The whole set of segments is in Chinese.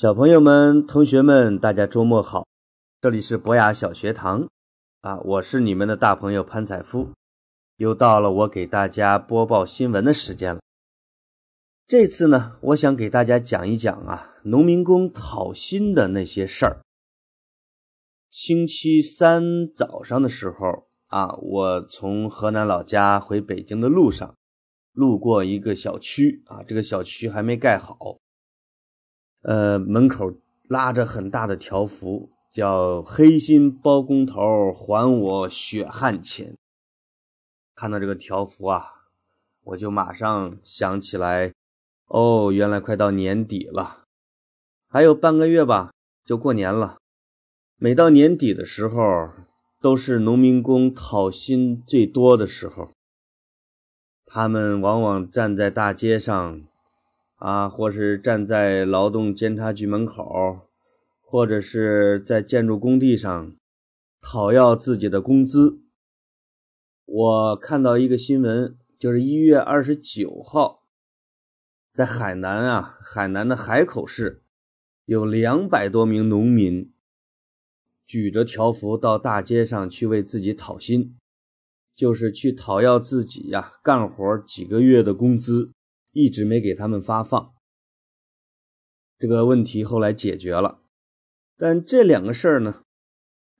小朋友们、同学们，大家周末好！这里是博雅小学堂啊，我是你们的大朋友潘采夫，又到了我给大家播报新闻的时间了。这次呢，我想给大家讲一讲啊，农民工讨薪的那些事儿。星期三早上的时候啊，我从河南老家回北京的路上，路过一个小区啊，这个小区还没盖好。呃，门口拉着很大的条幅，叫“黑心包工头还我血汗钱”。看到这个条幅啊，我就马上想起来，哦，原来快到年底了，还有半个月吧，就过年了。每到年底的时候，都是农民工讨薪最多的时候，他们往往站在大街上。啊，或是站在劳动监察局门口，或者是在建筑工地上讨要自己的工资。我看到一个新闻，就是一月二十九号，在海南啊，海南的海口市，有两百多名农民举着条幅到大街上去为自己讨薪，就是去讨要自己呀干活几个月的工资。一直没给他们发放，这个问题后来解决了，但这两个事儿呢，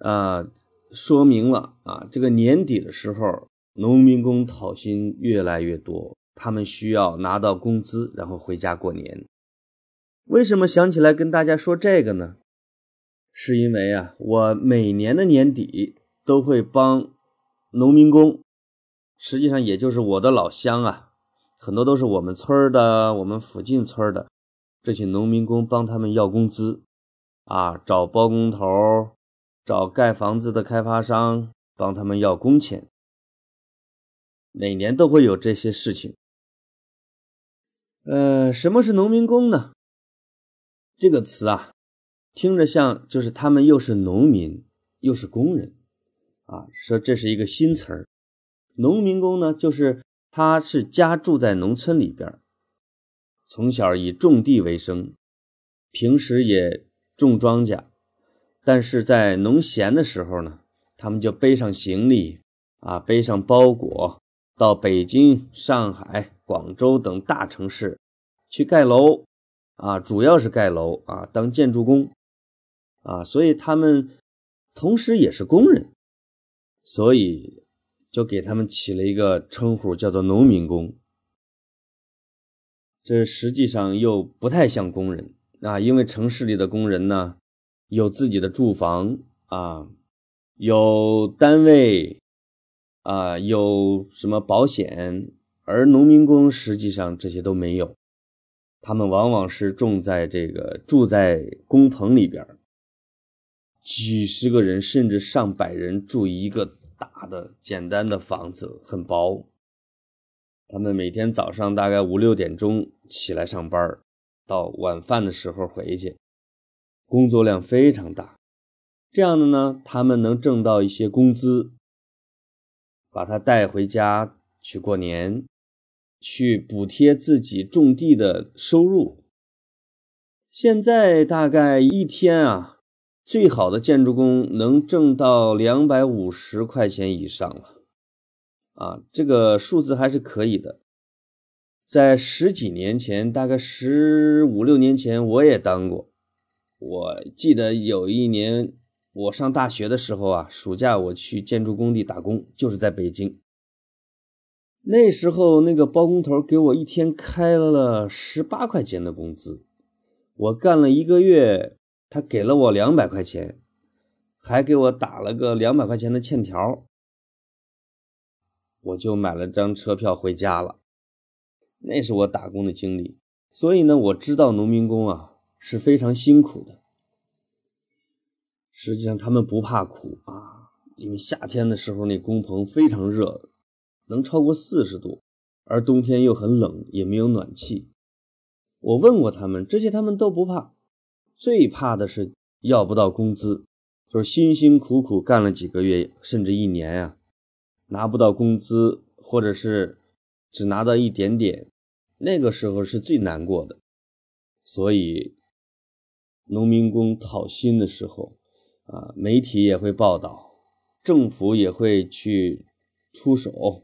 啊，说明了啊，这个年底的时候，农民工讨薪越来越多，他们需要拿到工资，然后回家过年。为什么想起来跟大家说这个呢？是因为啊，我每年的年底都会帮农民工，实际上也就是我的老乡啊。很多都是我们村的，我们附近村的这些农民工帮他们要工资，啊，找包工头，找盖房子的开发商帮他们要工钱。每年都会有这些事情。呃，什么是农民工呢？这个词啊，听着像就是他们又是农民又是工人，啊，说这是一个新词儿。农民工呢，就是。他是家住在农村里边，从小以种地为生，平时也种庄稼，但是在农闲的时候呢，他们就背上行李啊，背上包裹，到北京、上海、广州等大城市去盖楼啊，主要是盖楼啊，当建筑工啊，所以他们同时也是工人，所以。就给他们起了一个称呼，叫做农民工。这实际上又不太像工人啊，因为城市里的工人呢，有自己的住房啊，有单位啊，有什么保险，而农民工实际上这些都没有。他们往往是种在这个住在工棚里边，几十个人甚至上百人住一个。大的简单的房子很薄，他们每天早上大概五六点钟起来上班，到晚饭的时候回去，工作量非常大。这样的呢，他们能挣到一些工资，把它带回家去过年，去补贴自己种地的收入。现在大概一天啊。最好的建筑工能挣到两百五十块钱以上了，啊，这个数字还是可以的。在十几年前，大概十五六年前，我也当过。我记得有一年我上大学的时候啊，暑假我去建筑工地打工，就是在北京。那时候那个包工头给我一天开了十八块钱的工资，我干了一个月。他给了我两百块钱，还给我打了个两百块钱的欠条，我就买了张车票回家了。那是我打工的经历，所以呢，我知道农民工啊是非常辛苦的。实际上，他们不怕苦啊，因为夏天的时候那工棚非常热，能超过四十度，而冬天又很冷，也没有暖气。我问过他们，这些他们都不怕。最怕的是要不到工资，就是辛辛苦苦干了几个月，甚至一年呀，拿不到工资，或者是只拿到一点点，那个时候是最难过的。所以，农民工讨薪的时候，啊，媒体也会报道，政府也会去出手，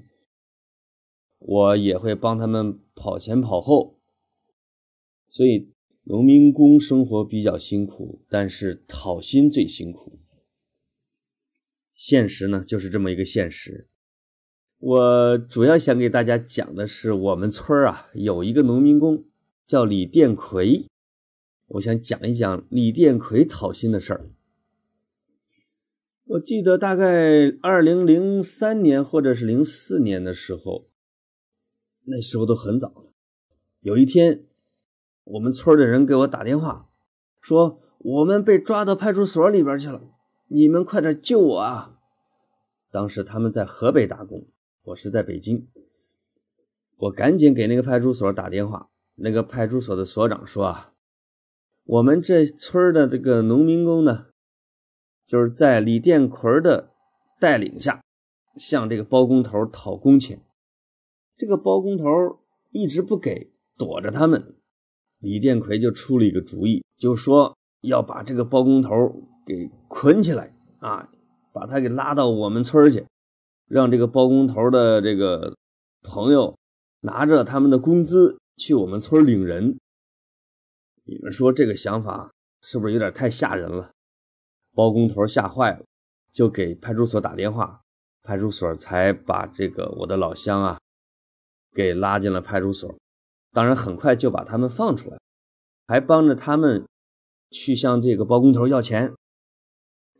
我也会帮他们跑前跑后，所以农民工生活比较辛苦，但是讨薪最辛苦。现实呢，就是这么一个现实。我主要想给大家讲的是，我们村啊有一个农民工叫李殿奎，我想讲一讲李殿奎讨薪的事儿。我记得大概二零零三年或者是零四年的时候，那时候都很早了。有一天，我们村的人给我打电话，说我们被抓到派出所里边去了，你们快点救我啊！当时他们在河北打工。我是在北京，我赶紧给那个派出所打电话。那个派出所的所长说啊，我们这村的这个农民工呢，就是在李殿奎的带领下，向这个包工头讨工钱。这个包工头一直不给，躲着他们。李殿奎就出了一个主意，就说要把这个包工头给捆起来啊，把他给拉到我们村去。让这个包工头的这个朋友拿着他们的工资去我们村领人，你们说这个想法是不是有点太吓人了？包工头吓坏了，就给派出所打电话，派出所才把这个我的老乡啊给拉进了派出所。当然，很快就把他们放出来，还帮着他们去向这个包工头要钱。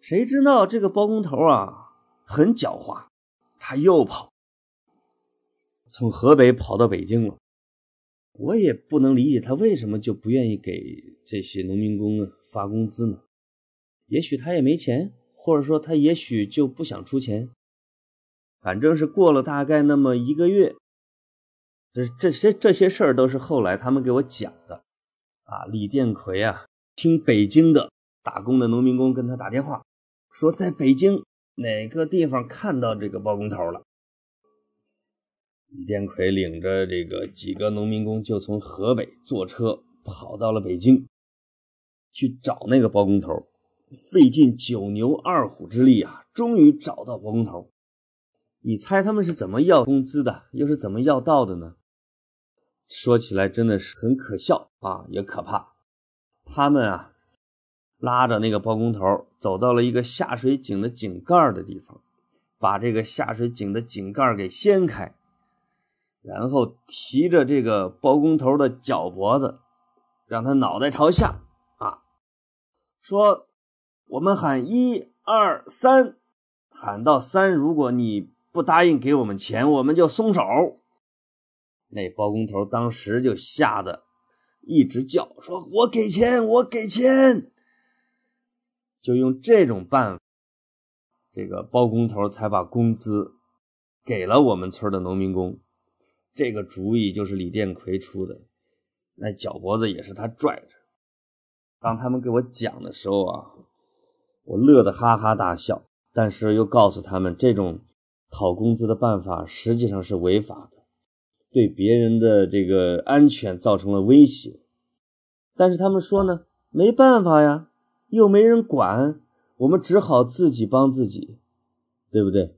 谁知道这个包工头啊很狡猾。他又跑，从河北跑到北京了。我也不能理解他为什么就不愿意给这些农民工发工资呢？也许他也没钱，或者说他也许就不想出钱。反正是过了大概那么一个月，这这些这些事儿都是后来他们给我讲的。啊，李殿奎啊，听北京的打工的农民工跟他打电话，说在北京。哪个地方看到这个包工头了？李殿奎领着这个几个农民工就从河北坐车跑到了北京，去找那个包工头，费尽九牛二虎之力啊，终于找到包工头。你猜他们是怎么要工资的，又是怎么要到的呢？说起来真的是很可笑啊，也可怕。他们啊。拉着那个包工头走到了一个下水井的井盖的地方，把这个下水井的井盖给掀开，然后提着这个包工头的脚脖子，让他脑袋朝下啊，说：“我们喊一二三，喊到三，如果你不答应给我们钱，我们就松手。”那包工头当时就吓得一直叫，说：“我给钱，我给钱。”就用这种办法，这个包工头才把工资给了我们村的农民工。这个主意就是李殿奎出的，那脚脖子也是他拽着。当他们给我讲的时候啊，我乐得哈哈大笑，但是又告诉他们，这种讨工资的办法实际上是违法的，对别人的这个安全造成了威胁。但是他们说呢，没办法呀。又没人管，我们只好自己帮自己，对不对？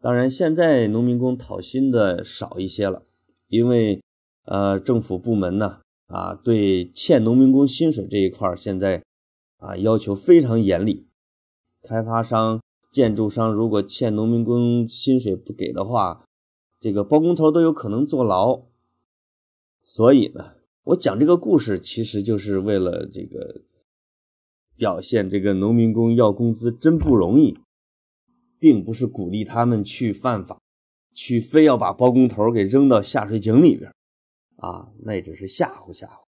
当然，现在农民工讨薪的少一些了，因为呃，政府部门呢啊，对欠农民工薪水这一块现在啊要求非常严厉。开发商、建筑商如果欠农民工薪水不给的话，这个包工头都有可能坐牢。所以呢，我讲这个故事其实就是为了这个。表现这个农民工要工资真不容易，并不是鼓励他们去犯法，去非要把包工头给扔到下水井里边，啊，那只是吓唬吓唬，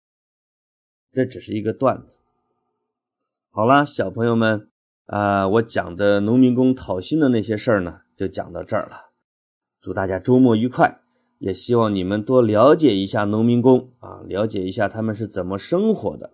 这只是一个段子。好了，小朋友们，啊，我讲的农民工讨薪的那些事儿呢，就讲到这儿了。祝大家周末愉快，也希望你们多了解一下农民工啊，了解一下他们是怎么生活的。